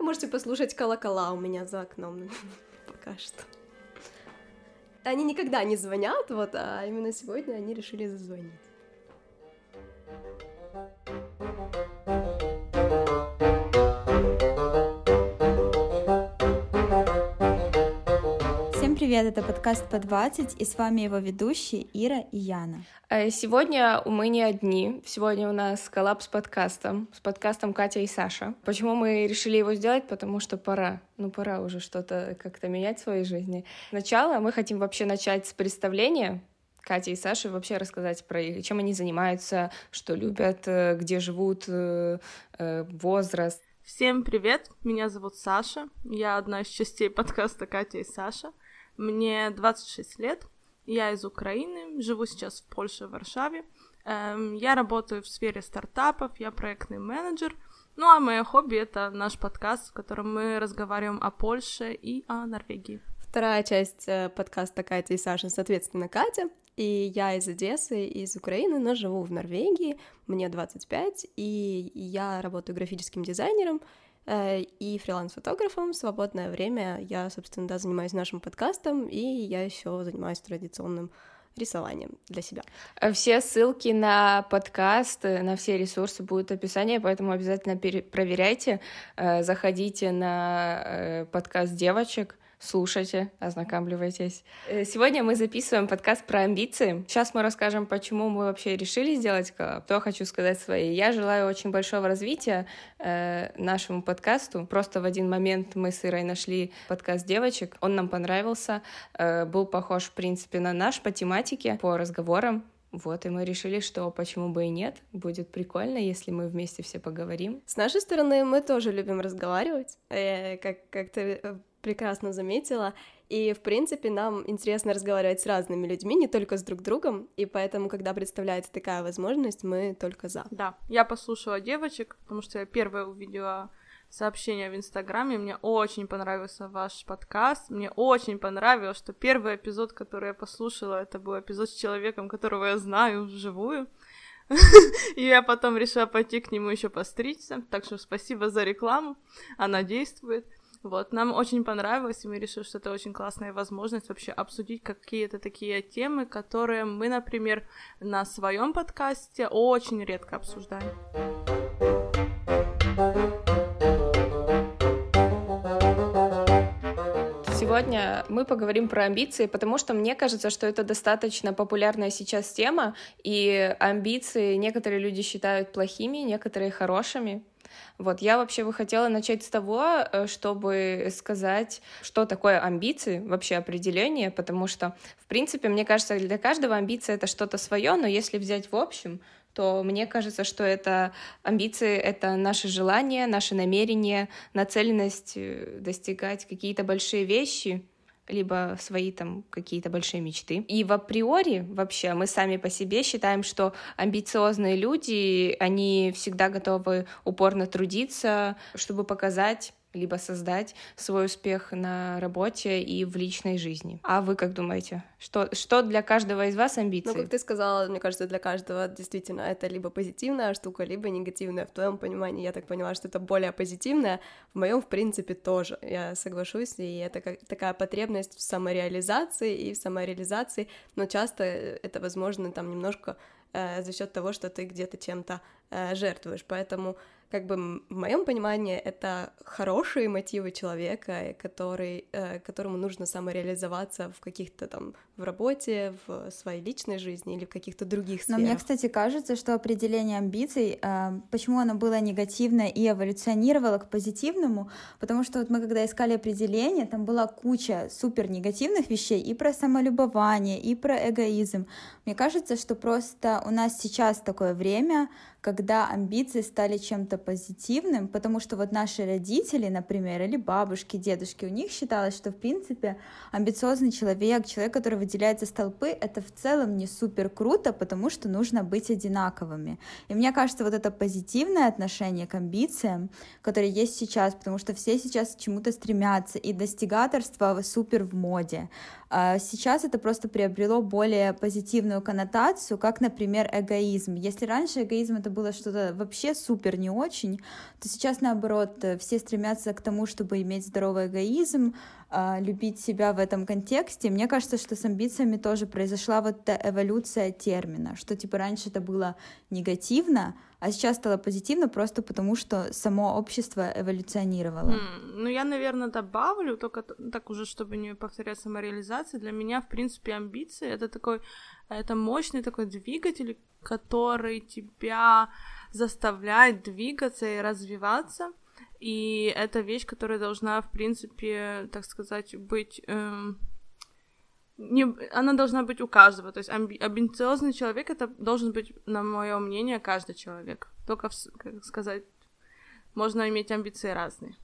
Можете послушать колокола у меня за окном пока что. Они никогда не звонят, вот, а именно сегодня они решили зазвонить. Привет, это подкаст по 20, и с вами его ведущие Ира и Яна. Э, сегодня мы не одни, сегодня у нас коллаб с подкастом, с подкастом Катя и Саша. Почему мы решили его сделать? Потому что пора, ну пора уже что-то как-то менять в своей жизни. Сначала мы хотим вообще начать с представления, Катя и Саша вообще рассказать про их, чем они занимаются, что любят, э, где живут, э, возраст. Всем привет, меня зовут Саша, я одна из частей подкаста Катя и Саша. Мне 26 лет, я из Украины, живу сейчас в Польше, в Варшаве. Эм, я работаю в сфере стартапов, я проектный менеджер. Ну а мое хобби — это наш подкаст, в котором мы разговариваем о Польше и о Норвегии. Вторая часть э, подкаста Катя и Саша, соответственно, Катя. И я из Одессы, из Украины, но живу в Норвегии, мне 25, и я работаю графическим дизайнером, и фриланс-фотографом. В свободное время я, собственно, да, занимаюсь нашим подкастом, и я еще занимаюсь традиционным рисованием для себя. Э, все ссылки на подкаст, на все ресурсы будут в описании, поэтому обязательно проверяйте, э, заходите на подкаст девочек, слушайте, ознакомливайтесь. Э, сегодня мы записываем подкаст про амбиции. Сейчас мы расскажем, почему мы вообще решили сделать коллаб. То хочу сказать свои. Я желаю очень большого развития э, нашему подкасту. Просто в один момент мы с Ирой нашли подкаст девочек. Он нам понравился, э, был похож, в принципе, на наш по тематике, по разговорам. Вот, и мы решили, что почему бы и нет, будет прикольно, если мы вместе все поговорим. С нашей стороны мы тоже любим разговаривать, э, как, как ты э, прекрасно заметила. И, в принципе, нам интересно разговаривать с разными людьми, не только с друг другом, и поэтому, когда представляется такая возможность, мы только за. Да, я послушала девочек, потому что я первая увидела сообщение в Инстаграме. Мне очень понравился ваш подкаст. Мне очень понравилось, что первый эпизод, который я послушала, это был эпизод с человеком, которого я знаю вживую. И я потом решила пойти к нему еще постричься. Так что спасибо за рекламу. Она действует. Вот, нам очень понравилось, и мы решили, что это очень классная возможность вообще обсудить какие-то такие темы, которые мы, например, на своем подкасте очень редко обсуждаем. Сегодня мы поговорим про амбиции, потому что мне кажется, что это достаточно популярная сейчас тема, и амбиции некоторые люди считают плохими, некоторые хорошими. Вот, я вообще бы хотела начать с того, э, чтобы сказать, что такое амбиции, вообще определение, потому что, в принципе, мне кажется, для каждого амбиция — это что-то свое, но если взять в общем, то мне кажется, что это амбиции — это наши желания, наши намерения, нацеленность э, достигать какие-то большие вещи, либо свои там какие-то большие мечты. И в априори вообще мы сами по себе считаем, что амбициозные люди, они всегда готовы упорно трудиться, чтобы показать либо создать свой успех на работе и в личной жизни. А вы как думаете? Что, что для каждого из вас амбиции? Ну, как ты сказала, мне кажется, для каждого действительно это либо позитивная штука, либо негативная. В твоем понимании я так поняла, что это более позитивная. В моем, в принципе, тоже. Я соглашусь, и это как такая потребность в самореализации и в самореализации, но часто это возможно там немножко э, за счет того, что ты где-то чем-то э, жертвуешь. Поэтому как бы в моем понимании это хорошие мотивы человека, который, э, которому нужно самореализоваться в каких-то там в работе, в своей личной жизни или в каких-то других сферах. Но мне, кстати, кажется, что определение амбиций, э, почему оно было негативное и эволюционировало к позитивному, потому что вот мы когда искали определение, там была куча супер негативных вещей и про самолюбование, и про эгоизм. Мне кажется, что просто у нас сейчас такое время, когда амбиции стали чем-то позитивным, потому что вот наши родители, например, или бабушки, дедушки, у них считалось, что в принципе амбициозный человек, человек, который выделяется из толпы, это в целом не супер круто, потому что нужно быть одинаковыми. И мне кажется, вот это позитивное отношение к амбициям, которое есть сейчас, потому что все сейчас к чему-то стремятся, и достигаторство супер в моде. А сейчас это просто приобрело более позитивную коннотацию, как, например, эгоизм. Если раньше эгоизм это было что-то вообще супер не очень, то сейчас, наоборот, все стремятся к тому, чтобы иметь здоровый эгоизм, а, любить себя в этом контексте. Мне кажется, что с амбициями тоже произошла вот эта эволюция термина, что типа раньше это было негативно, а сейчас стало позитивно просто потому, что само общество эволюционировало. Mm, ну, я, наверное, добавлю, только так уже, чтобы не повторять самореализацию. Для меня, в принципе, амбиции — это такой, это мощный такой двигатель, который тебя заставляет двигаться и развиваться. И это вещь, которая должна, в принципе, так сказать, быть... Эм, не, она должна быть у каждого. То есть амби- амбициозный человек это должен быть, на мое мнение, каждый человек. Только, как сказать, можно иметь амбиции разные.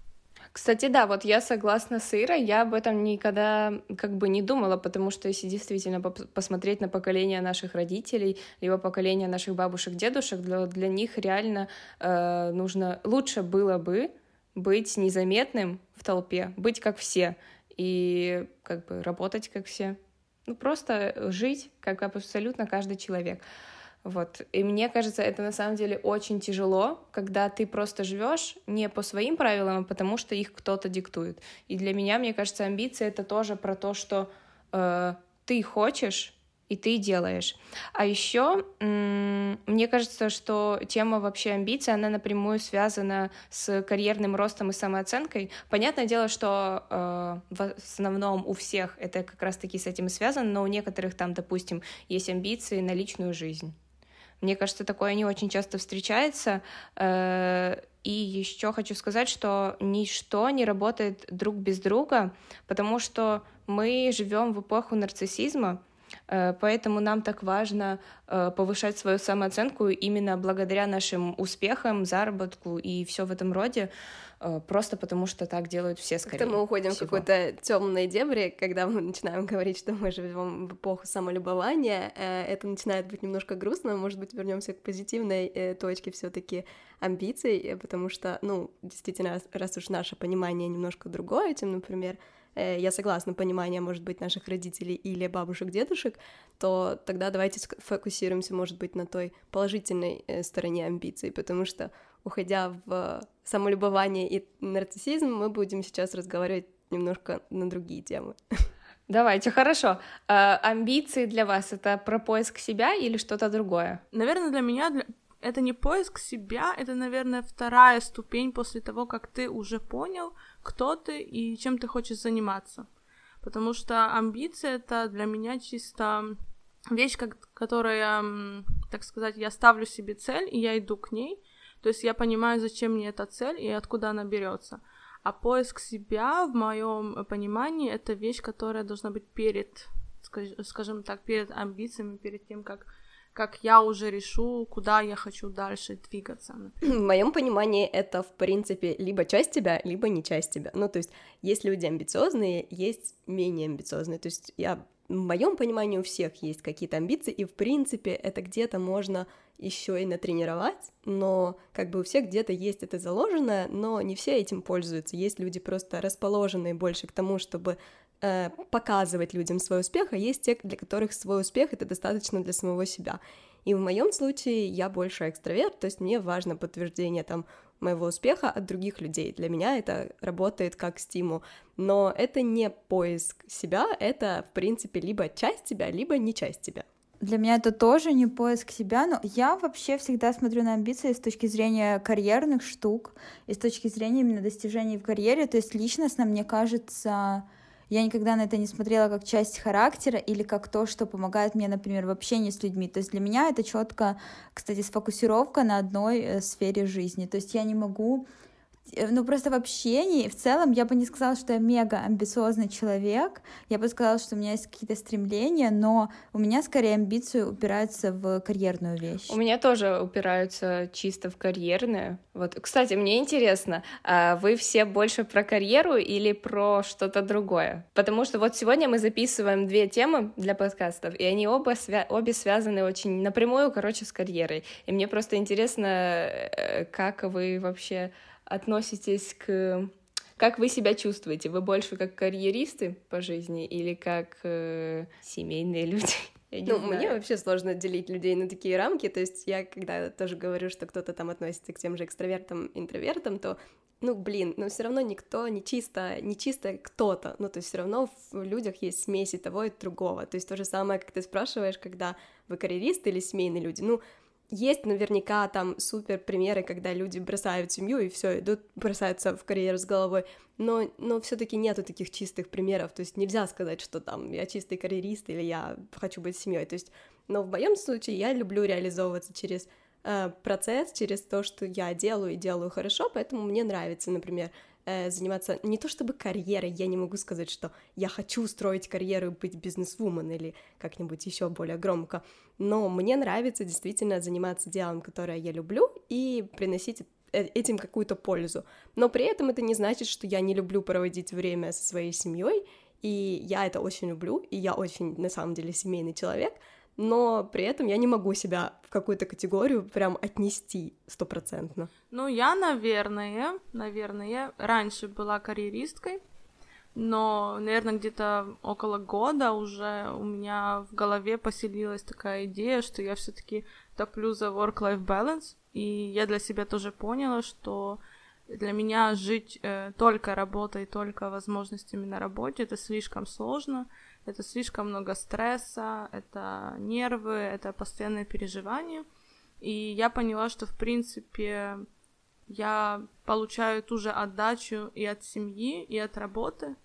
Кстати, да, вот я согласна с Ирой, я об этом никогда как бы не думала, потому что если действительно посмотреть на поколение наших родителей, либо поколение наших бабушек, дедушек, для, для них реально э, нужно, лучше было бы быть незаметным в толпе, быть как все и как бы работать как все. Ну, просто жить как абсолютно каждый человек. Вот. И мне кажется, это на самом деле очень тяжело, когда ты просто живешь не по своим правилам, а потому что их кто-то диктует. И для меня, мне кажется, амбиции это тоже про то, что э, ты хочешь и ты делаешь. А еще мне кажется, что тема вообще амбиций, она напрямую связана с карьерным ростом и самооценкой. Понятное дело, что э, в основном у всех это как раз-таки с этим связано, но у некоторых там, допустим, есть амбиции на личную жизнь. Мне кажется, такое не очень часто встречается. Э, и еще хочу сказать, что ничто не работает друг без друга, потому что мы живем в эпоху нарциссизма, поэтому нам так важно э, повышать свою самооценку именно благодаря нашим успехам, заработку и все в этом роде, э, просто потому что так делают все скорее. Как-то мы уходим всего. в какой-то темной дебри, когда мы начинаем говорить, что мы живем в эпоху самолюбования. Это начинает быть немножко грустно. Может быть, вернемся к позитивной точке все-таки амбиций, потому что, ну, действительно, раз уж наше понимание немножко другое, чем, например, Э, я согласна, понимание, может быть, наших родителей или бабушек, дедушек, то тогда давайте сфокусируемся, может быть, на той положительной э, стороне амбиций, потому что, уходя в самолюбование и нарциссизм, мы будем сейчас разговаривать немножко на другие темы. Давайте, хорошо. А, амбиции для вас это про поиск себя или что-то другое? Наверное, для меня для... это не поиск себя, это, наверное, вторая ступень после того, как ты уже понял, кто ты и чем ты хочешь заниматься. Потому что амбиции это для меня чисто вещь, как, которая, так сказать, я ставлю себе цель, и я иду к ней. То есть я понимаю, зачем мне эта цель и откуда она берется. А поиск себя, в моем понимании, это вещь, которая должна быть перед, скажем так, перед амбициями, перед тем, как как я уже решу, куда я хочу дальше двигаться. В моем понимании это, в принципе, либо часть тебя, либо не часть тебя. Ну, то есть есть люди амбициозные, есть менее амбициозные. То есть я в моем понимании у всех есть какие-то амбиции, и в принципе это где-то можно еще и натренировать, но как бы у всех где-то есть это заложенное, но не все этим пользуются. Есть люди просто расположенные больше к тому, чтобы э, показывать людям свой успех, а есть те, для которых свой успех это достаточно для самого себя. И в моем случае я больше экстраверт, то есть мне важно подтверждение там моего успеха от других людей. Для меня это работает как стимул. Но это не поиск себя, это, в принципе, либо часть тебя, либо не часть тебя. Для меня это тоже не поиск себя, но я вообще всегда смотрю на амбиции с точки зрения карьерных штук и с точки зрения именно достижений в карьере. То есть личностно, мне кажется, я никогда на это не смотрела как часть характера или как то, что помогает мне, например, в общении с людьми. То есть для меня это четко, кстати, сфокусировка на одной э, сфере жизни. То есть я не могу ну, просто в общении, в целом, я бы не сказала, что я мега амбициозный человек, я бы сказала, что у меня есть какие-то стремления, но у меня скорее амбиции упираются в карьерную вещь. У меня тоже упираются чисто в карьерную. Вот, кстати, мне интересно, а вы все больше про карьеру или про что-то другое? Потому что вот сегодня мы записываем две темы для подкастов, и они оба свя- обе связаны очень напрямую, короче, с карьерой. И мне просто интересно, э, как вы вообще относитесь к... Как вы себя чувствуете? Вы больше как карьеристы по жизни или как э, семейные люди? Я ну, знаю. мне вообще сложно делить людей на такие рамки, то есть я, когда тоже говорю, что кто-то там относится к тем же экстравертам, интровертам, то ну, блин, но все равно никто не чисто, не чисто кто-то, ну, то есть все равно в людях есть смеси того и другого, то есть то же самое, как ты спрашиваешь, когда вы карьеристы или семейные люди, ну, есть наверняка там супер примеры, когда люди бросают семью и все идут, бросаются в карьеру с головой, но, но все-таки нету таких чистых примеров, то есть нельзя сказать, что там я чистый карьерист или я хочу быть семьей, то есть, но в моем случае я люблю реализовываться через э, процесс, через то, что я делаю и делаю хорошо, поэтому мне нравится, например, э, заниматься не то чтобы карьерой, я не могу сказать, что я хочу строить карьеру и быть бизнесвумен или как-нибудь еще более громко, но мне нравится действительно заниматься делом, которое я люблю, и приносить э, этим какую-то пользу. Но при этом это не значит, что я не люблю проводить время со своей семьей, и я это очень люблю, и я очень, на самом деле, семейный человек, но при этом я не могу себя в какую-то категорию прям отнести стопроцентно. Ну, я, наверное, наверное, раньше была карьеристкой, но, наверное, где-то около года уже у меня в голове поселилась такая идея, что я все таки топлю за work-life balance, и я для себя тоже поняла, что для меня жить э, только работой, только возможностями на работе это слишком сложно, это слишком много стресса, это нервы, это постоянные переживания. И я поняла, что, в принципе, я получаю ту же отдачу и от семьи, и от работы.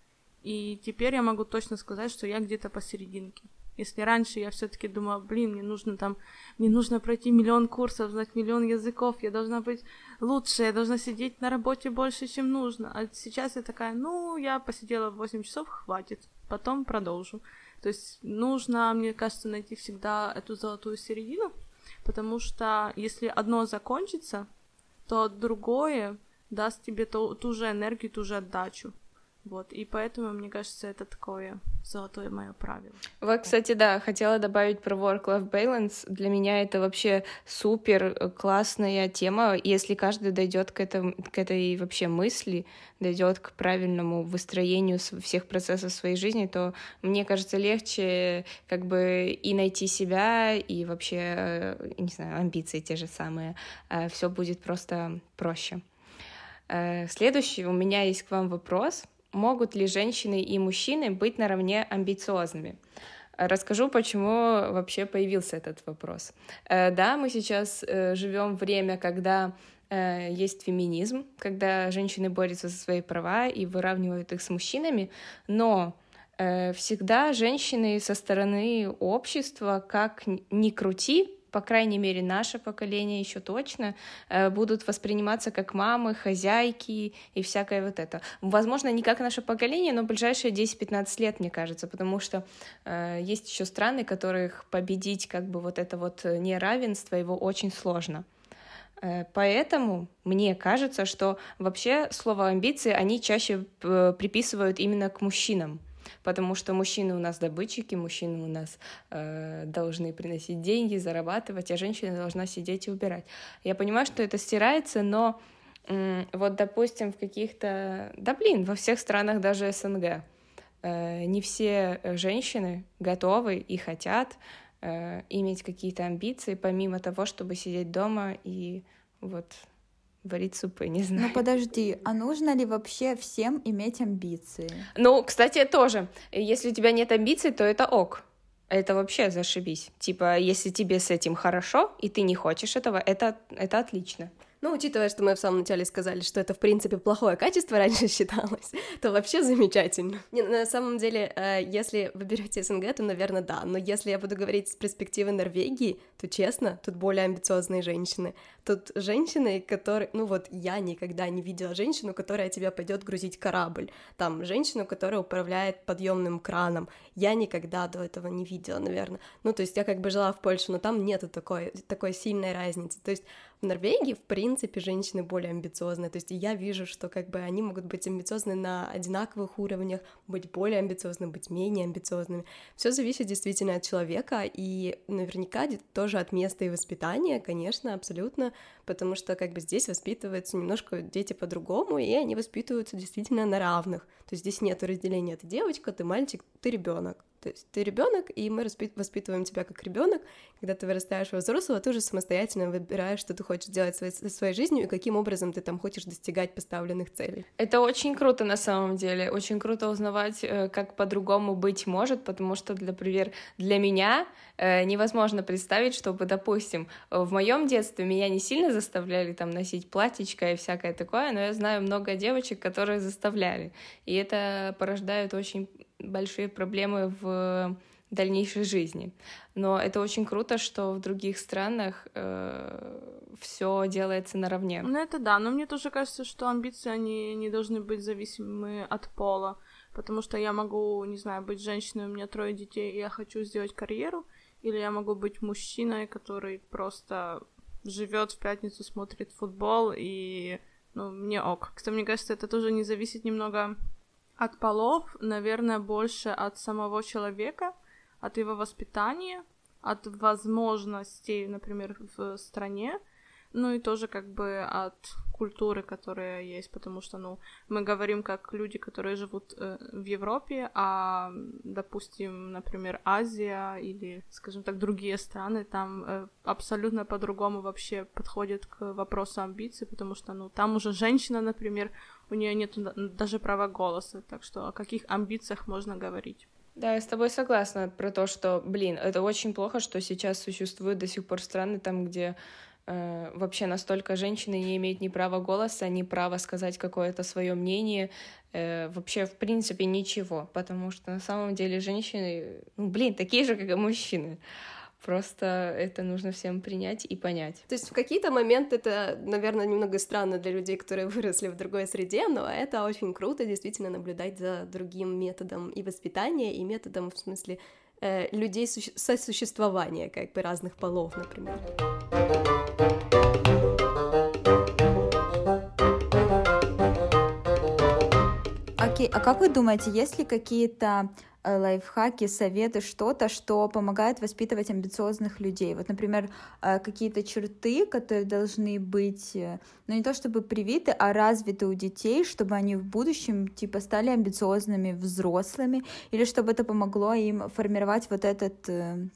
И теперь я могу точно сказать, что я где-то посерединке. Если раньше я все-таки думала, блин, мне нужно там, мне нужно пройти миллион курсов, знать миллион языков, я должна быть лучше, я должна сидеть на работе больше, чем нужно. А сейчас я такая, ну, я посидела 8 часов, хватит потом продолжу. То есть нужно, мне кажется, найти всегда эту золотую середину, потому что если одно закончится, то другое даст тебе ту, ту же энергию, ту же отдачу. Вот, и поэтому, мне кажется, это такое золотое мое правило. Вот, кстати, да, хотела добавить про work-life balance. Для меня это вообще супер э, классная тема. Если каждый дойдет к, этому, к этой вообще мысли, дойдет к правильному выстроению всех процессов своей жизни, то мне кажется легче как бы и найти себя, и вообще, э, не знаю, амбиции те же самые. Э, Все будет просто проще. Следующий у меня есть к вам вопрос — могут ли женщины и мужчины быть наравне амбициозными? Расскажу, почему вообще появился этот вопрос. Э, да, мы сейчас э, живем время, когда э, есть феминизм, когда женщины борются за свои права и выравнивают их с мужчинами, но всегда женщины со стороны общества, как ни крути, по крайней мере, наше поколение еще точно, э, будут восприниматься как мамы, хозяйки и всякое вот это. Возможно, не как наше поколение, но ближайшие 10-15 лет, мне кажется, потому что э, есть еще страны, которых победить как бы вот это вот неравенство, его очень сложно. Э, поэтому мне кажется, что вообще слово амбиции они чаще приписывают именно к мужчинам потому что мужчины у нас добытчики, мужчины у нас э, должны приносить деньги, зарабатывать, а женщина должна сидеть и убирать. Я понимаю, что это стирается, но э, вот, допустим, в каких-то... Да блин, во всех странах даже СНГ э, не все женщины готовы и хотят э, иметь какие-то амбиции, помимо того, чтобы сидеть дома и вот варить супы, не знаю. Ну подожди, а нужно ли вообще всем иметь амбиции? Ну, кстати, тоже. Если у тебя нет амбиций, то это ок. Это вообще зашибись. Типа, если тебе с этим хорошо, и ты не хочешь этого, это, это отлично. Ну, учитывая, что мы в самом начале сказали, что это, в принципе, плохое качество раньше считалось, то вообще замечательно. Не, на самом деле, э, если вы берете СНГ, то, наверное, да. Но если я буду говорить с перспективы Норвегии, то, честно, тут более амбициозные женщины. Тут женщины, которые... Ну вот, я никогда не видела женщину, которая тебя пойдет грузить корабль. Там, женщину, которая управляет подъемным краном. Я никогда до этого не видела, наверное. Ну, то есть я как бы жила в Польше, но там нету такой, такой сильной разницы. То есть Норвегии, в принципе, женщины более амбициозные, то есть я вижу, что как бы они могут быть амбициозны на одинаковых уровнях, быть более амбициозными, быть менее амбициозными. Все зависит действительно от человека, и наверняка тоже от места и воспитания, конечно, абсолютно, потому что как бы здесь воспитываются немножко дети по-другому, и они воспитываются действительно на равных. То есть здесь нет разделения, ты девочка, ты мальчик, ты ребенок. То есть ты ребенок, и мы воспитываем тебя как ребенок. Когда ты вырастаешь во взрослого, ты уже самостоятельно выбираешь, что ты хочешь делать своей, своей жизнью и каким образом ты там хочешь достигать поставленных целей. Это очень круто на самом деле. Очень круто узнавать, э, как по-другому быть может, потому что, например, для меня э, невозможно представить, чтобы, допустим, в моем детстве меня не сильно заставляли там носить платьечко и всякое такое, но я знаю много девочек, которые заставляли. И это порождает очень большие проблемы в дальнейшей жизни. Но это очень круто, что в других странах э, все делается наравне. Ну это да, но мне тоже кажется, что амбиции, они не должны быть зависимы от пола, потому что я могу, не знаю, быть женщиной, у меня трое детей, и я хочу сделать карьеру, или я могу быть мужчиной, который просто живет в пятницу, смотрит футбол, и, ну, мне ок. Кстати, мне кажется, это тоже не зависит немного от полов, наверное, больше от самого человека, от его воспитания, от возможностей, например, в стране, ну и тоже как бы от культуры, которая есть, потому что, ну, мы говорим как люди, которые живут э, в Европе, а, допустим, например, Азия или, скажем так, другие страны, там э, абсолютно по-другому вообще подходят к вопросу амбиций, потому что, ну, там уже женщина, например, у нее нет даже права голоса, так что о каких амбициях можно говорить? Да, я с тобой согласна про то, что, блин, это очень плохо, что сейчас существуют до сих пор страны там, где э, вообще настолько женщины не имеют ни права голоса, ни права сказать какое-то свое мнение, э, вообще в принципе ничего, потому что на самом деле женщины, ну, блин, такие же, как и мужчины. Просто это нужно всем принять и понять. То есть в какие-то моменты это, наверное, немного странно для людей, которые выросли в другой среде, но это очень круто действительно наблюдать за другим методом и воспитания, и методом, в смысле, э, людей суще- сосуществования, как бы разных полов, например. Окей, а как вы думаете, есть ли какие-то лайфхаки, советы, что-то, что помогает воспитывать амбициозных людей. Вот, например, э, какие-то черты, которые должны быть, э, ну не то чтобы привиты, а развиты у детей, чтобы они в будущем типа стали амбициозными взрослыми, или чтобы это помогло им формировать вот этот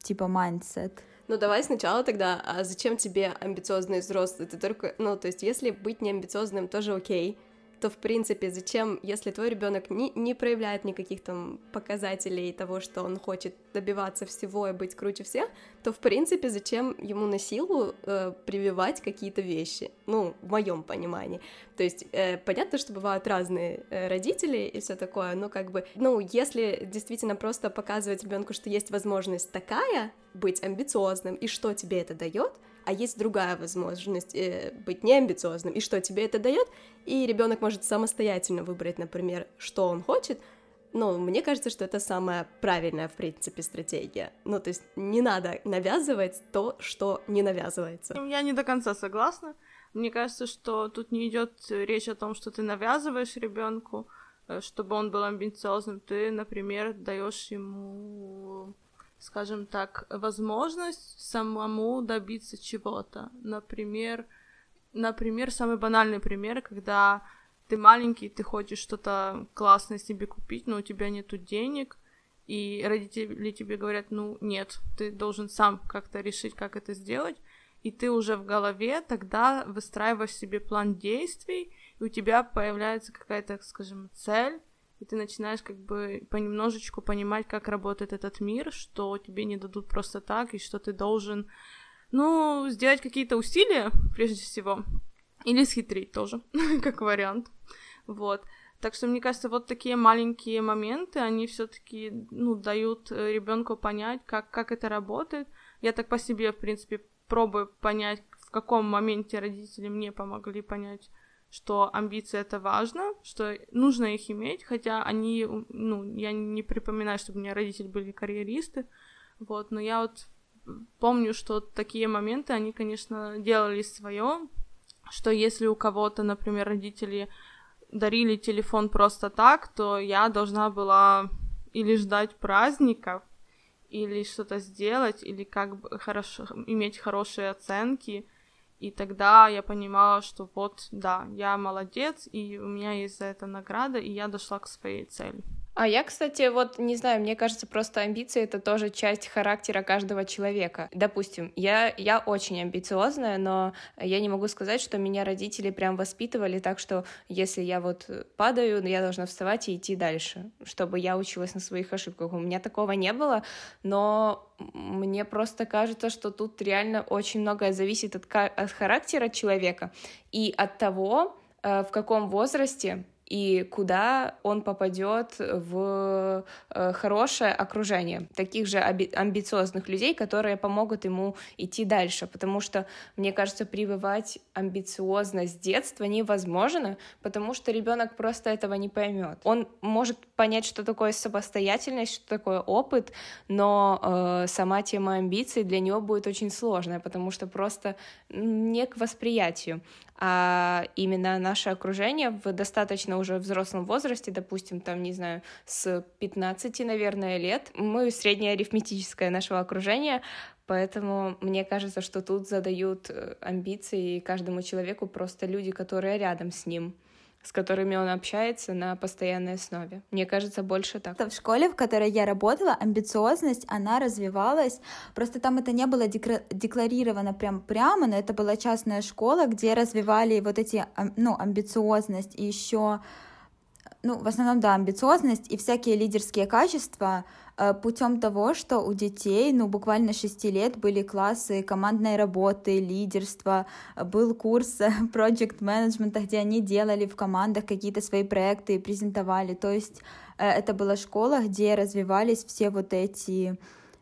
типа mindset. Ну давай сначала тогда, а зачем тебе амбициозный взрослый? Ты только, ну то есть если быть неамбициозным тоже окей, то, в принципе, зачем, если твой ребенок не, не проявляет никаких там показателей того, что он хочет добиваться всего и быть круче всех, то, в принципе, зачем ему на силу э, прививать какие-то вещи? Ну, в моем понимании. То есть, э, понятно, что бывают разные э, родители и все такое, но как бы, ну, если действительно просто показывать ребенку, что есть возможность такая, быть амбициозным, и что тебе это дает, а есть другая возможность э, быть неамбициозным, и что тебе это дает, и ребенок может самостоятельно выбрать, например, что он хочет, ну, мне кажется, что это самая правильная, в принципе, стратегия. Ну, то есть не надо навязывать то, что не навязывается. Я не до конца согласна. Мне кажется, что тут не идет речь о том, что ты навязываешь ребенку, э, чтобы он был амбициозным. Ты, например, даешь ему скажем так, возможность самому добиться чего-то. Например, например, самый банальный пример, когда ты маленький, ты хочешь что-то классное себе купить, но у тебя нету денег, и родители тебе говорят, ну нет, ты должен сам как-то решить, как это сделать, и ты уже в голове тогда выстраиваешь себе план действий, и у тебя появляется какая-то, скажем, цель, и ты начинаешь как бы понемножечку понимать, как работает этот мир, что тебе не дадут просто так, и что ты должен, ну, сделать какие-то усилия, прежде всего, или схитрить тоже, как вариант, вот. Так что, мне кажется, вот такие маленькие моменты, они все-таки, ну, дают э, ребенку понять, как, как это работает. Я так по себе, в принципе, пробую понять, в каком моменте родители мне помогли понять, что амбиции это важно, что нужно их иметь, хотя они, ну, я не припоминаю, чтобы у меня родители были карьеристы, вот, но я вот помню, что такие моменты, они, конечно, делали свое, что если у кого-то, например, родители дарили телефон просто так, то я должна была или ждать праздников, или что-то сделать, или как бы хорошо иметь хорошие оценки, и тогда я понимала, что вот, да, я молодец, и у меня есть за это награда, и я дошла к своей цели. А я, кстати, вот не знаю, мне кажется, просто амбиции — это тоже часть характера каждого человека. Допустим, я, я очень амбициозная, но я не могу сказать, что меня родители прям воспитывали так, что если я вот падаю, я должна вставать и идти дальше, чтобы я училась на своих ошибках. У меня такого не было, но мне просто кажется, что тут реально очень многое зависит от, от характера человека и от того, э, в каком возрасте и куда он попадет в э, хорошее окружение таких же амбициозных людей, которые помогут ему идти дальше, потому что, мне кажется, прививать амбициозность с детства невозможно, потому что ребенок просто этого не поймет. Он может понять, что такое самостоятельность, что такое опыт, но э, сама тема амбиций для него будет очень сложная, потому что просто не к восприятию а именно наше окружение в достаточно уже взрослом возрасте, допустим, там, не знаю, с 15, наверное, лет, мы среднее арифметическое нашего окружения, Поэтому мне кажется, что тут задают э, амбиции каждому человеку просто люди, которые рядом с ним с которыми он общается на постоянной основе. Мне кажется, больше так. В школе, в которой я работала, амбициозность, она развивалась. Просто там это не было декларировано прям прямо, но это была частная школа, где развивали вот эти, ну, амбициозность и еще ну, в основном, да, амбициозность и всякие лидерские качества, путем того, что у детей, ну, буквально 6 лет были классы командной работы, лидерства, был курс project management, где они делали в командах какие-то свои проекты и презентовали. То есть э, это была школа, где развивались все вот эти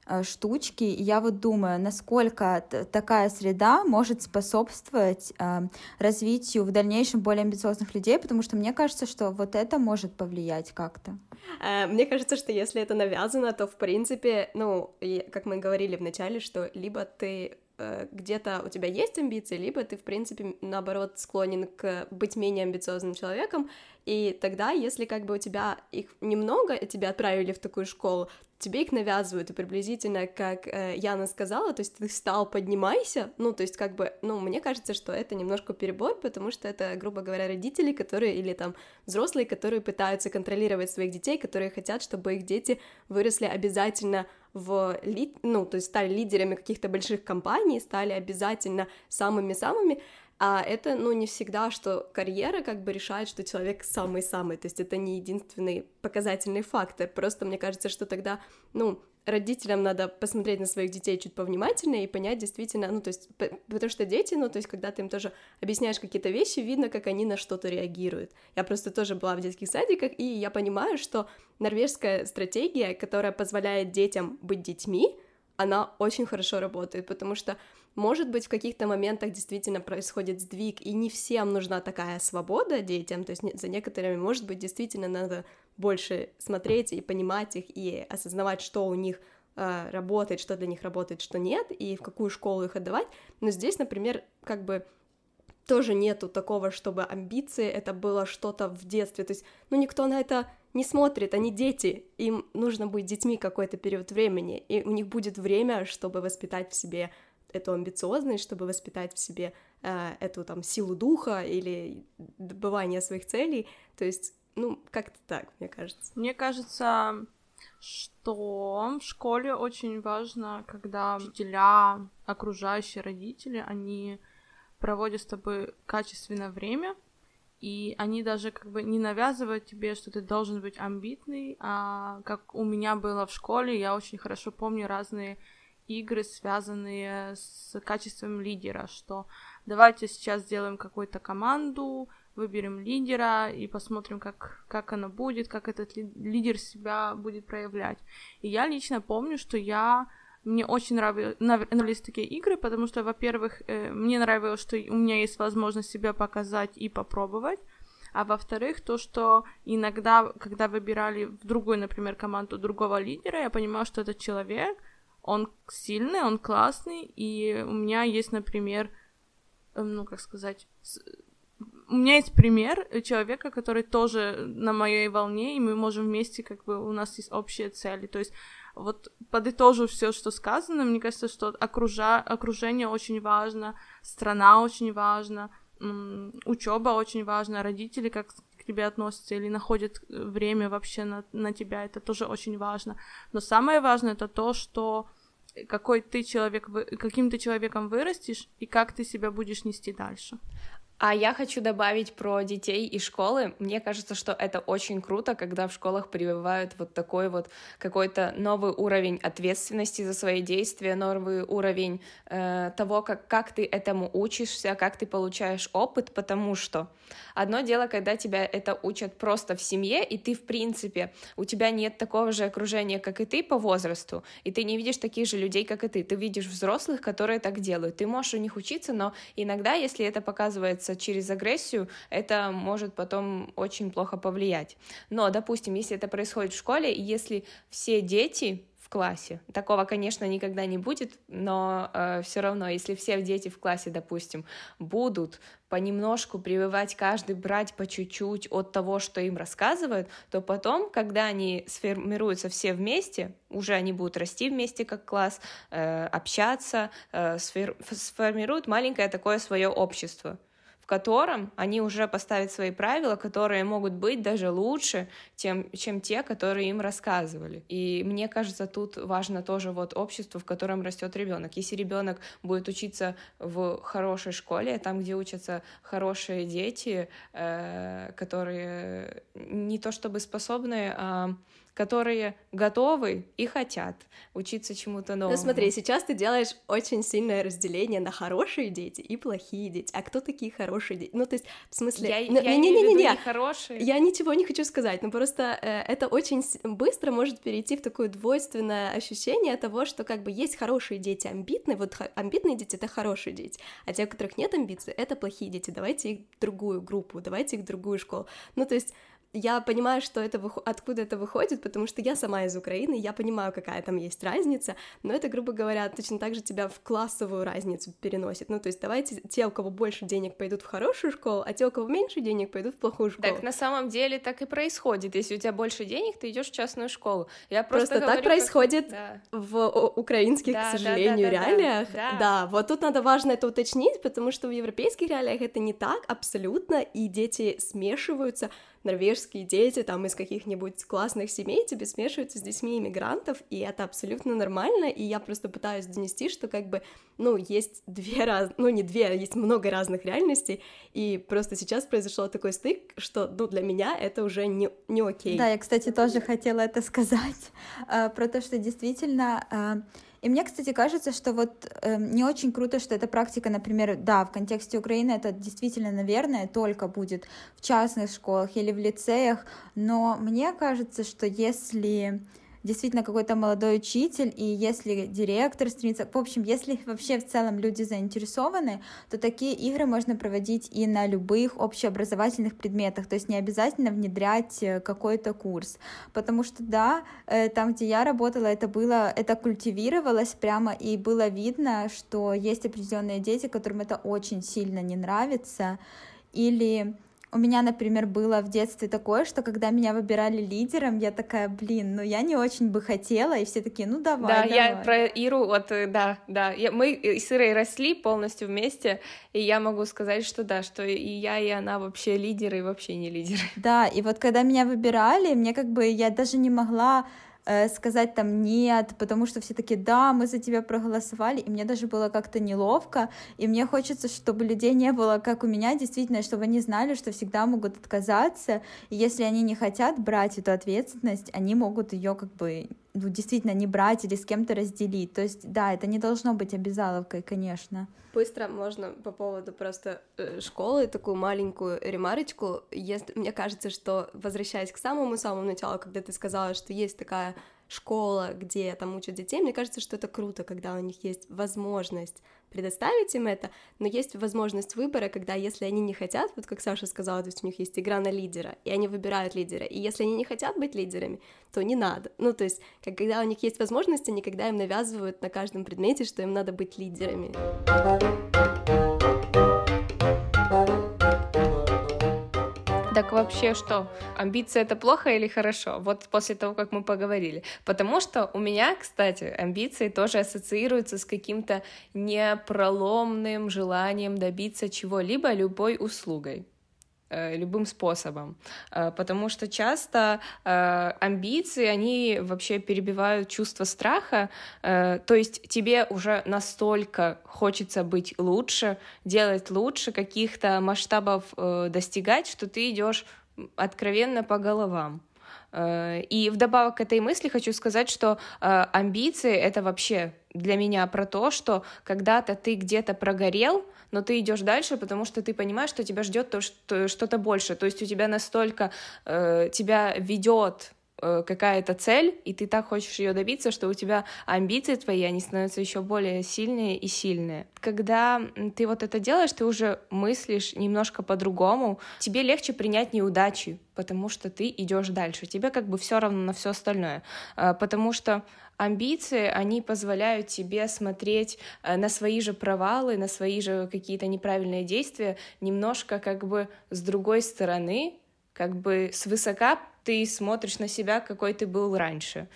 Э, штучки. я вот думаю, насколько такая среда может способствовать э, развитию в дальнейшем более амбициозных людей, потому что мне кажется, что вот это может повлиять как-то. Э, мне кажется, что если это навязано, то в принципе, ну, как мы говорили в начале, что либо ты Э, где-то у тебя есть амбиции, либо ты, в принципе, наоборот, склонен к быть менее амбициозным человеком, и тогда, если как бы у тебя их немного, тебя отправили в такую школу, тебе их навязывают, и приблизительно, как э, Яна сказала, то есть ты встал, поднимайся, ну, то есть как бы, ну, мне кажется, что это немножко перебор, потому что это, грубо говоря, родители, которые, или там взрослые, которые пытаются контролировать своих детей, которые хотят, чтобы их дети выросли обязательно в ли... ну, то есть стали лидерами каких-то больших компаний, стали обязательно самыми-самыми, а это, ну, не всегда, что карьера как бы решает, что человек самый-самый, то есть это не единственный показательный фактор, просто мне кажется, что тогда, ну, родителям надо посмотреть на своих детей чуть повнимательнее и понять действительно, ну, то есть, потому что дети, ну, то есть, когда ты им тоже объясняешь какие-то вещи, видно, как они на что-то реагируют. Я просто тоже была в детских садиках, и я понимаю, что норвежская стратегия, которая позволяет детям быть детьми, она очень хорошо работает, потому что, может быть, в каких-то моментах действительно происходит сдвиг, и не всем нужна такая свобода детям, то есть за некоторыми, может быть, действительно надо больше смотреть и понимать их, и осознавать, что у них э, работает, что для них работает, что нет, и в какую школу их отдавать. Но здесь, например, как бы тоже нету такого, чтобы амбиции это было что-то в детстве. То есть, ну, никто на это не смотрит, они дети, им нужно быть детьми какой-то период времени, и у них будет время, чтобы воспитать в себе эту амбициозность, чтобы воспитать в себе э, эту там силу духа или добывание своих целей. То есть ну, как-то так, мне кажется. Мне кажется, что в школе очень важно, когда учителя, окружающие родители, они проводят с тобой качественное время, и они даже как бы не навязывают тебе, что ты должен быть амбитный, а как у меня было в школе, я очень хорошо помню разные игры, связанные с качеством лидера, что давайте сейчас сделаем какую-то команду, выберем лидера и посмотрим, как, как оно будет, как этот лидер себя будет проявлять. И я лично помню, что я мне очень нравились, нравились такие игры, потому что, во-первых, э, мне нравилось, что у меня есть возможность себя показать и попробовать, а во-вторых, то, что иногда, когда выбирали в другую, например, команду другого лидера, я понимала, что этот человек, он сильный, он классный, и у меня есть, например, эм, ну, как сказать, у меня есть пример человека, который тоже на моей волне, и мы можем вместе, как бы, у нас есть общие цели. То есть, вот подытожу все, что сказано, мне кажется, что окружа... окружение очень важно, страна очень важна, учеба очень важна, родители, как к тебе относятся или находят э, время вообще на, на тебя, это тоже очень важно. Но самое важное это то, что какой ты человек, каким ты человеком вырастешь и как ты себя будешь нести дальше. А я хочу добавить про детей и школы. Мне кажется, что это очень круто, когда в школах прививают вот такой вот какой-то новый уровень ответственности за свои действия, новый уровень э, того, как, как ты этому учишься, как ты получаешь опыт, потому что одно дело, когда тебя это учат просто в семье, и ты, в принципе, у тебя нет такого же окружения, как и ты по возрасту, и ты не видишь таких же людей, как и ты. Ты видишь взрослых, которые так делают. Ты можешь у них учиться, но иногда, если это показывается высказываться через агрессию, это может потом очень плохо повлиять. Но, допустим, если это происходит в школе, и если все дети в классе. Такого, конечно, никогда не будет, но э, все равно, если все дети в классе, допустим, будут понемножку прививать каждый брать по чуть-чуть от того, что им рассказывают, то потом, когда они сформируются все вместе, уже они будут расти вместе как класс, э, общаться, э, сфер, сформируют маленькое такое свое общество в котором они уже поставят свои правила, которые могут быть даже лучше, чем, чем те, которые им рассказывали. И мне кажется, тут важно тоже вот общество, в котором растет ребенок. Если ребенок будет учиться в хорошей школе, там, где учатся хорошие дети, э, которые не то чтобы способны, а которые готовы и хотят учиться чему-то ну, новому. Ну смотри, сейчас ты делаешь очень сильное разделение на хорошие дети и плохие дети. А кто такие хорошие дети? Ну то есть в смысле... Я, ну, я не, не, не, не, не хорошие. Я ничего не хочу сказать, но просто э, это очень быстро может перейти в такое двойственное ощущение того, что как бы есть хорошие дети амбитные, вот амбитные дети — это хорошие дети, а те, у которых нет амбиций, это плохие дети. Давайте их в другую группу, давайте их в другую школу. Ну то есть я понимаю, что это вых... откуда это выходит, потому что я сама из Украины, я понимаю, какая там есть разница, но это, грубо говоря, точно так же тебя в классовую разницу переносит. Ну, то есть давайте те, у кого больше денег, пойдут в хорошую школу, а те, у кого меньше денег, пойдут в плохую школу. Так на самом деле так и происходит. Если у тебя больше денег, ты идешь в частную школу. Я просто, просто говорю, так происходит как... да. в украинских, да, к сожалению, да, да, реалиях. Да, да. да, вот тут надо важно это уточнить, потому что в европейских реалиях это не так абсолютно, и дети смешиваются норвежские дети там из каких-нибудь классных семей тебе смешиваются с детьми иммигрантов, и это абсолютно нормально, и я просто пытаюсь донести, что как бы, ну, есть две раз, ну, не две, а есть много разных реальностей, и просто сейчас произошел такой стык, что, ну, для меня это уже не, не окей. Да, я, кстати, тоже хотела это сказать, э, про то, что действительно э, и мне, кстати, кажется, что вот э, не очень круто, что эта практика, например, да, в контексте Украины это действительно, наверное, только будет в частных школах или в лицеях, но мне кажется, что если действительно какой-то молодой учитель, и если директор стремится, в общем, если вообще в целом люди заинтересованы, то такие игры можно проводить и на любых общеобразовательных предметах, то есть не обязательно внедрять э, какой-то курс, потому что, да, э, там, где я работала, это было, это культивировалось прямо, и было видно, что есть определенные дети, которым это очень сильно не нравится, или у меня, например, было в детстве такое, что когда меня выбирали лидером, я такая, блин, ну я не очень бы хотела, и все такие, ну давай, Да, давай. я про Иру, вот, э, да, да, я, мы с Ирой росли полностью вместе, и я могу сказать, что да, что и я, и она вообще лидеры, и вообще не лидеры. Да, и вот когда меня выбирали, мне как бы, я даже не могла Э, сказать там нет, потому что все таки да, мы за тебя проголосовали, и мне даже было как-то неловко, и мне хочется, чтобы людей не было, как у меня, действительно, чтобы они знали, что всегда могут отказаться, и если они не хотят брать эту ответственность, они могут ее как бы ну, действительно не брать или с кем-то разделить. То есть, да, это не должно быть обязаловкой, конечно. Быстро можно по поводу просто э, школы такую маленькую ремарочку. Если, мне кажется, что, возвращаясь к самому-самому началу, когда ты сказала, что есть такая школа, где там учат детей, мне кажется, что это круто, когда у них есть возможность предоставить им это, но есть возможность выбора, когда если они не хотят, вот как Саша сказала, то есть у них есть игра на лидера, и они выбирают лидера, и если они не хотят быть лидерами, то не надо. Ну, то есть, когда у них есть возможность, они когда им навязывают на каждом предмете, что им надо быть лидерами. Так вообще что? Амбиции это плохо или хорошо? Вот после того, как мы поговорили. Потому что у меня, кстати, амбиции тоже ассоциируются с каким-то непроломным желанием добиться чего-либо любой услугой. Э, любым способом, э, потому что часто э, амбиции, они вообще перебивают чувство страха, то есть тебе уже настолько хочется быть лучше, делать лучше, каких-то масштабов достигать, что ты идешь откровенно по головам. И вдобавок к этой мысли хочу сказать, что амбиции — это вообще для меня про то, что когда-то ты где-то прогорел, но ты идешь дальше, потому что ты понимаешь, что тебя ждет то, что, что-то больше. То есть у тебя настолько э, тебя ведет э, какая-то цель, и ты так хочешь ее добиться, что у тебя амбиции твои, они становятся еще более сильные и сильные. Когда ты вот это делаешь, ты уже мыслишь немножко по-другому, тебе легче принять неудачи, потому что ты идешь дальше, тебе как бы все равно на все остальное, э, потому что амбиции, они позволяют тебе смотреть э, на свои же провалы, на свои же какие-то неправильные действия немножко как бы с другой стороны, как бы свысока ты смотришь на себя, какой ты был раньше.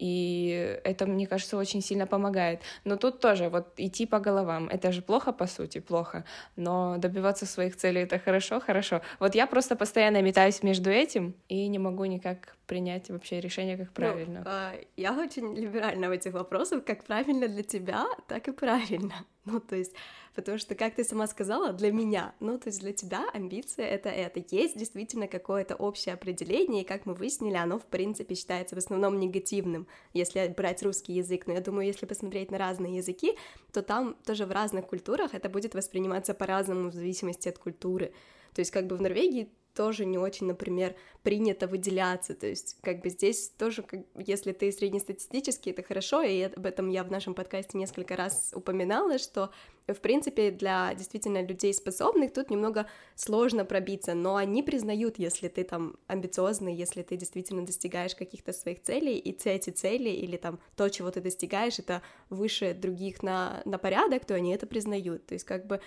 И это, мне кажется, очень сильно помогает. Но тут тоже вот идти по головам, это же плохо, по сути, плохо. Но добиваться своих целей — это хорошо, хорошо. Вот я просто постоянно метаюсь между этим и не могу никак принять вообще решение, как ну, правильно. Ну, э, я очень либеральна в этих вопросах, как правильно для тебя, так и правильно. Ну, то есть, потому что, как ты сама сказала, для меня, ну, то есть для тебя амбиция — это это. Есть действительно какое-то общее определение, и, как мы выяснили, оно, в принципе, считается в основном негативным, если брать русский язык. Но я думаю, если посмотреть на разные языки, то там тоже в разных культурах это будет восприниматься по-разному в зависимости от культуры. То есть как бы в Норвегии тоже не очень, например, принято выделяться, то есть как бы здесь тоже, как, если ты среднестатистический, это хорошо, и об этом я в нашем подкасте несколько раз упоминала, что в принципе для действительно людей способных тут немного сложно пробиться, но они признают, если ты там амбициозный, если ты действительно достигаешь каких-то своих целей, и эти цели или там то, чего ты достигаешь, это выше других на, на порядок, то они это признают, то есть как бы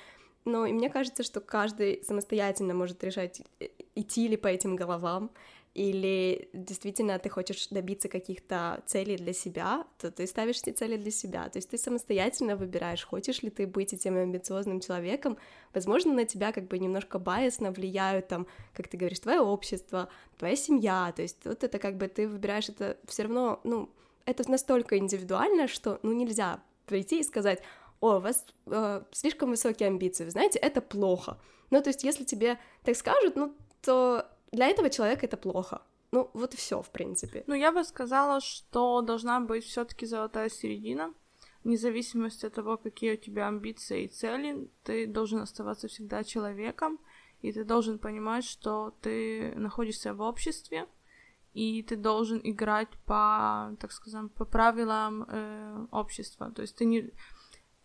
но и мне кажется, что каждый самостоятельно может решать, э, идти ли по этим головам, или действительно ты хочешь добиться каких-то целей для себя, то ты ставишь эти цели для себя. То есть ты самостоятельно выбираешь, хочешь ли ты быть этим амбициозным человеком. Возможно, на тебя как бы немножко байесно влияют там, как ты говоришь, твое общество, твоя семья. То есть вот это как бы ты выбираешь это все равно, ну, это настолько индивидуально, что ну нельзя прийти и сказать, о, у вас э, слишком высокие амбиции, вы знаете, это плохо. Ну, то есть, если тебе так скажут, ну, то для этого человека это плохо. Ну, вот и все, в принципе. Ну, я бы сказала, что должна быть все-таки золотая середина. Вне зависимости от того, какие у тебя амбиции и цели, ты должен оставаться всегда человеком, и ты должен понимать, что ты находишься в обществе, и ты должен играть по, так скажем, по правилам э, общества. То есть ты не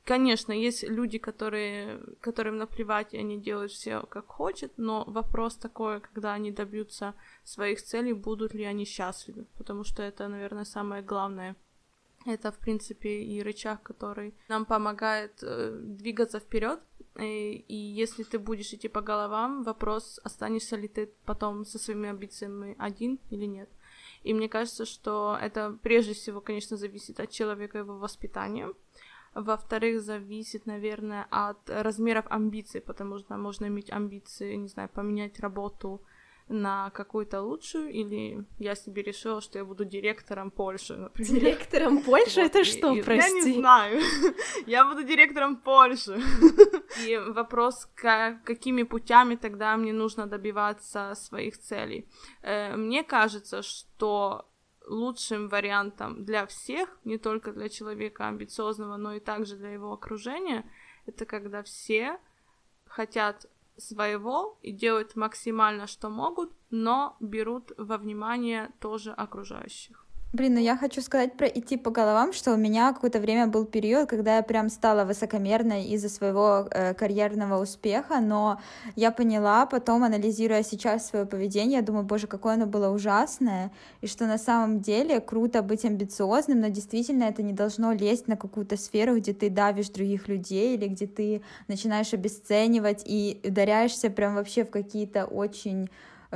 Конечно, есть люди, которые, которым наплевать, и они делают все как хотят, но вопрос такой, когда они добьются своих целей, будут ли они счастливы, потому что это, наверное, самое главное. Это, в принципе, и рычаг, который нам помогает э, двигаться вперед. И, и если ты будешь идти по головам, вопрос, останешься ли ты потом со своими амбициями один или нет. И мне кажется, что это прежде всего, конечно, зависит от человека и его воспитания. Во-вторых, зависит, наверное, от размеров амбиций, потому что можно иметь амбиции, не знаю, поменять работу на какую-то лучшую, или я себе решила, что я буду директором Польши, например. Директором Польши? Это что, прости? Я не знаю. Я буду директором Польши. И вопрос, какими путями тогда мне нужно добиваться своих целей. Э, мне кажется, что лучшим вариантом для всех, не только для человека амбициозного, но и также для его окружения, это когда все хотят своего и делают максимально, что могут, но берут во внимание тоже окружающих. Блин, ну я хочу сказать про идти по головам, что у меня какое-то время был период, когда я прям стала высокомерной из-за своего э, карьерного успеха, но я поняла потом, анализируя сейчас свое поведение, я думаю, боже, какое оно было ужасное, и что на самом деле круто быть амбициозным, но действительно это не должно лезть на какую-то сферу, где ты давишь других людей или где ты начинаешь обесценивать и ударяешься прям вообще в какие-то очень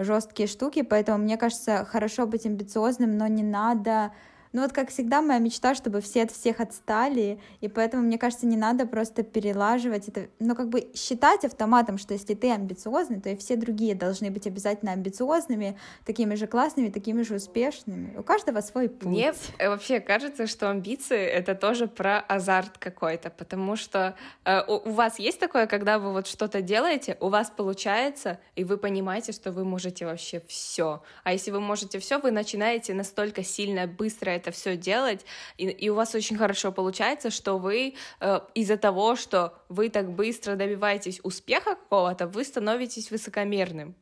жесткие штуки, поэтому мне кажется, хорошо быть амбициозным, но не надо Ну вот, как всегда, моя мечта, чтобы все от всех отстали, и поэтому, мне кажется, не надо просто перелаживать это, ну как бы считать автоматом, что если ты амбициозный, то и все другие должны быть обязательно амбициозными, такими же классными, такими же успешными. У каждого свой путь. Мне э, вообще кажется, что амбиции — это тоже про азарт какой-то, потому что э, у, у вас есть такое, когда вы вот что-то делаете, у вас получается, и вы понимаете, что вы можете вообще все. А если вы можете все, вы начинаете настолько сильно, быстро это все делать, и, и у вас очень хорошо получается, что вы э, из-за того, что вы так быстро добиваетесь успеха какого-то, вы становитесь высокомерным.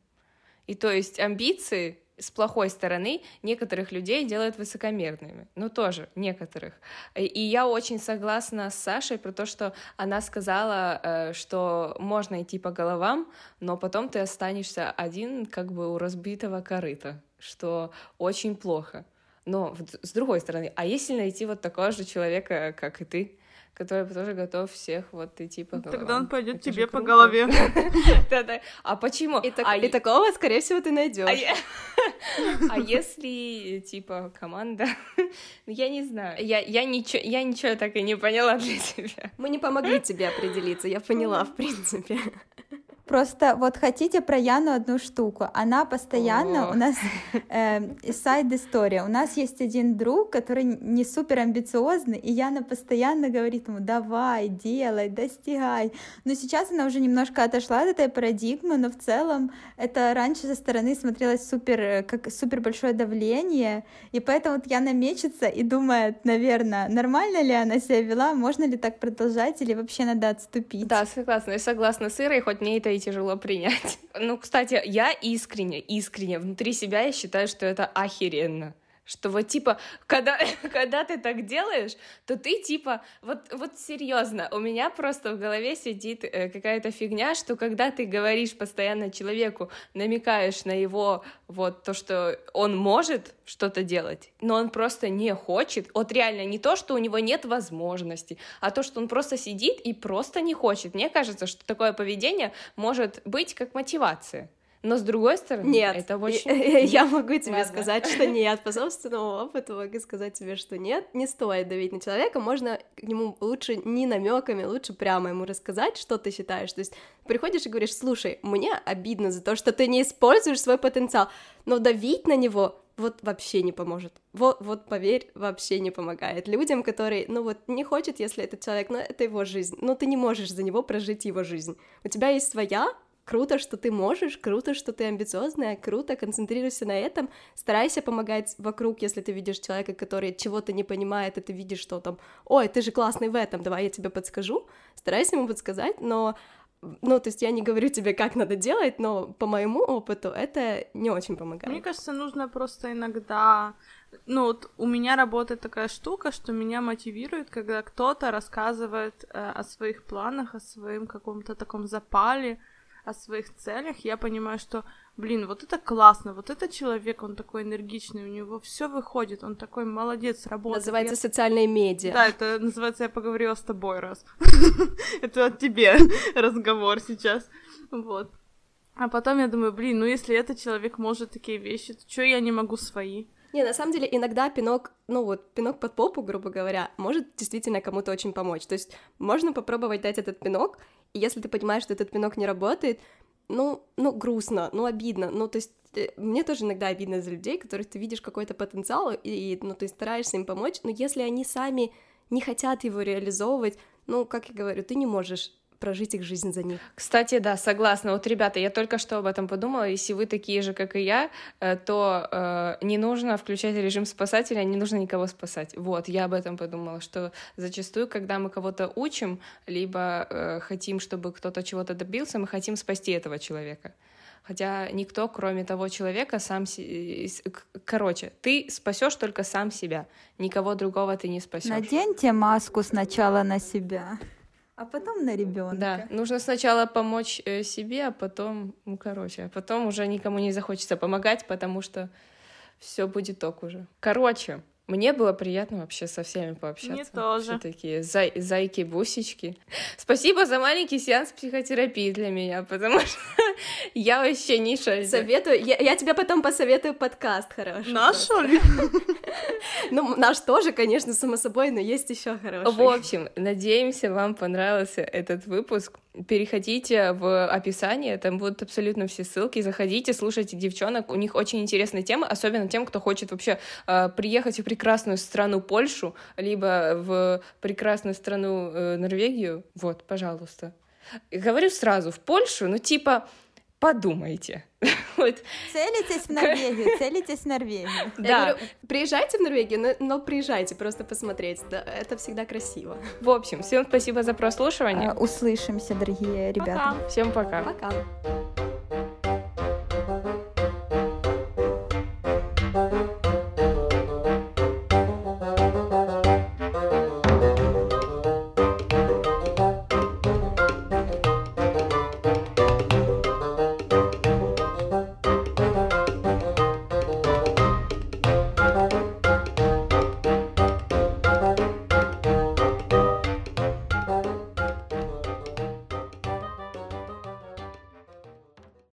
И то есть амбиции с плохой стороны некоторых людей делают высокомерными. Ну, тоже некоторых. И я очень согласна с Сашей про то, что она сказала, э, что можно идти по головам, но потом ты останешься один как бы у разбитого корыта, что очень плохо. Но с другой стороны, а если найти вот такого же человека, как и ты, который тоже готов всех вот идти по головам. Тогда он пойдет тебе по голове. Да-да. А почему? И а такого, скорее всего, ты найдешь. А если, типа, команда... Ну, я не знаю. Я, я, ничего, я ничего так и не поняла для себя. Мы не помогли тебе определиться, я поняла, в принципе. Просто вот хотите про Яну одну штуку. Она постоянно О. у нас э, сайд история. У нас есть один друг, который не супер амбициозный, и Яна постоянно говорит ему: давай, делай, достигай. Но сейчас она уже немножко отошла от этой парадигмы, но в целом это раньше со стороны смотрелось супер, э, как супер большое давление, и поэтому вот Яна мечется и думает, наверное, нормально ли она себя вела, можно ли так продолжать, или вообще надо отступить. Да, согласна. Я согласна с Ирой, хоть мне это тяжело принять. Ну, кстати, я искренне, искренне внутри себя я считаю, что это охеренно. Что вот типа, когда, когда ты так делаешь, то ты типа, вот, вот серьезно, у меня просто в голове сидит э, какая-то фигня, что когда ты говоришь постоянно человеку, намекаешь на его вот то, что он может что-то делать, но он просто не хочет, вот реально не то, что у него нет возможности, а то, что он просто сидит и просто не хочет. Мне кажется, что такое поведение может быть как мотивация. Но с другой стороны, нет, это очень... Я могу тебе Ладно. сказать, что нет. По собственному опыту могу сказать тебе, что нет. Не стоит давить на человека, можно к нему лучше не намеками, лучше прямо ему рассказать, что ты считаешь. То есть приходишь и говоришь, слушай, мне обидно за то, что ты не используешь свой потенциал, но давить на него вот вообще не поможет. Вот, вот поверь, вообще не помогает. Людям, которые, ну вот, не хочет, если этот человек, ну это его жизнь, но ты не можешь за него прожить его жизнь. У тебя есть своя, круто, что ты можешь, круто, что ты амбициозная, круто, концентрируйся на этом, старайся помогать вокруг, если ты видишь человека, который чего-то не понимает, и ты видишь, что там, ой, ты же классный в этом, давай я тебе подскажу, старайся ему подсказать, но ну, то есть я не говорю тебе, как надо делать, но по моему опыту это не очень помогает. Мне кажется, нужно просто иногда... Ну, вот у меня работает такая штука, что меня мотивирует, когда кто-то рассказывает э, о своих планах, о своем каком-то таком запале, о своих целях, я понимаю, что, блин, вот это классно, вот этот человек, он такой энергичный, у него все выходит, он такой молодец, работает. Называется я... социальные медиа. Да, это называется «Я поговорила с тобой раз». Это от тебе разговор сейчас, вот. А потом я думаю, блин, ну если этот человек может такие вещи, то что я не могу свои? Не, на самом деле иногда пинок, ну вот, пинок под попу, грубо говоря, может действительно кому-то очень помочь. То есть можно попробовать дать этот пинок, и если ты понимаешь, что этот пинок не работает, ну, ну, грустно, ну, обидно, ну, то есть э, мне тоже иногда обидно за людей, которых ты видишь какой-то потенциал, и, ну, ты стараешься им помочь, но если они сами не хотят его реализовывать, ну, как я говорю, ты не можешь прожить их жизнь за них. Кстати, да, согласна. Вот, ребята, я только что об этом подумала. Если вы такие же, как и я, э, то э, не нужно включать режим спасателя, не нужно никого спасать. Вот, я об этом подумала, что зачастую, когда мы кого-то учим, либо э, хотим, чтобы кто-то чего-то добился, мы хотим спасти этого человека. Хотя никто, кроме того человека, сам... Короче, ты спасешь только сам себя. Никого другого ты не спасешь. Наденьте маску сначала на себя а потом на ребенка. Да, нужно сначала помочь э, себе, а потом, ну, короче, а потом уже никому не захочется помогать, потому что все будет ток уже. Короче, мне было приятно вообще со всеми пообщаться. Мне тоже. Все такие зай зайки-бусечки. Спасибо за маленький сеанс психотерапии для меня, потому что Я вообще не шарю. Советую, я, я тебе потом посоветую подкаст хороший. Наш, что ли? Ну, наш тоже, конечно, само собой, но есть еще хороший. В общем, надеемся, вам понравился этот выпуск. Переходите в описание, там будут абсолютно все ссылки. Заходите, слушайте девчонок. У них очень интересная тема, особенно тем, кто хочет вообще э, приехать в прекрасную страну Польшу, либо в прекрасную страну э, Норвегию. Вот, пожалуйста. Говорю сразу, в Польшу, ну типа подумайте. вот. Целитесь в Норвегию, целитесь в Норвегию. Да. Говорю, приезжайте в Норвегию, но, но приезжайте просто посмотреть, да, это всегда красиво. В общем, всем спасибо за прослушивание. Услышимся, дорогие ребята. Пока. Всем пока. Пока.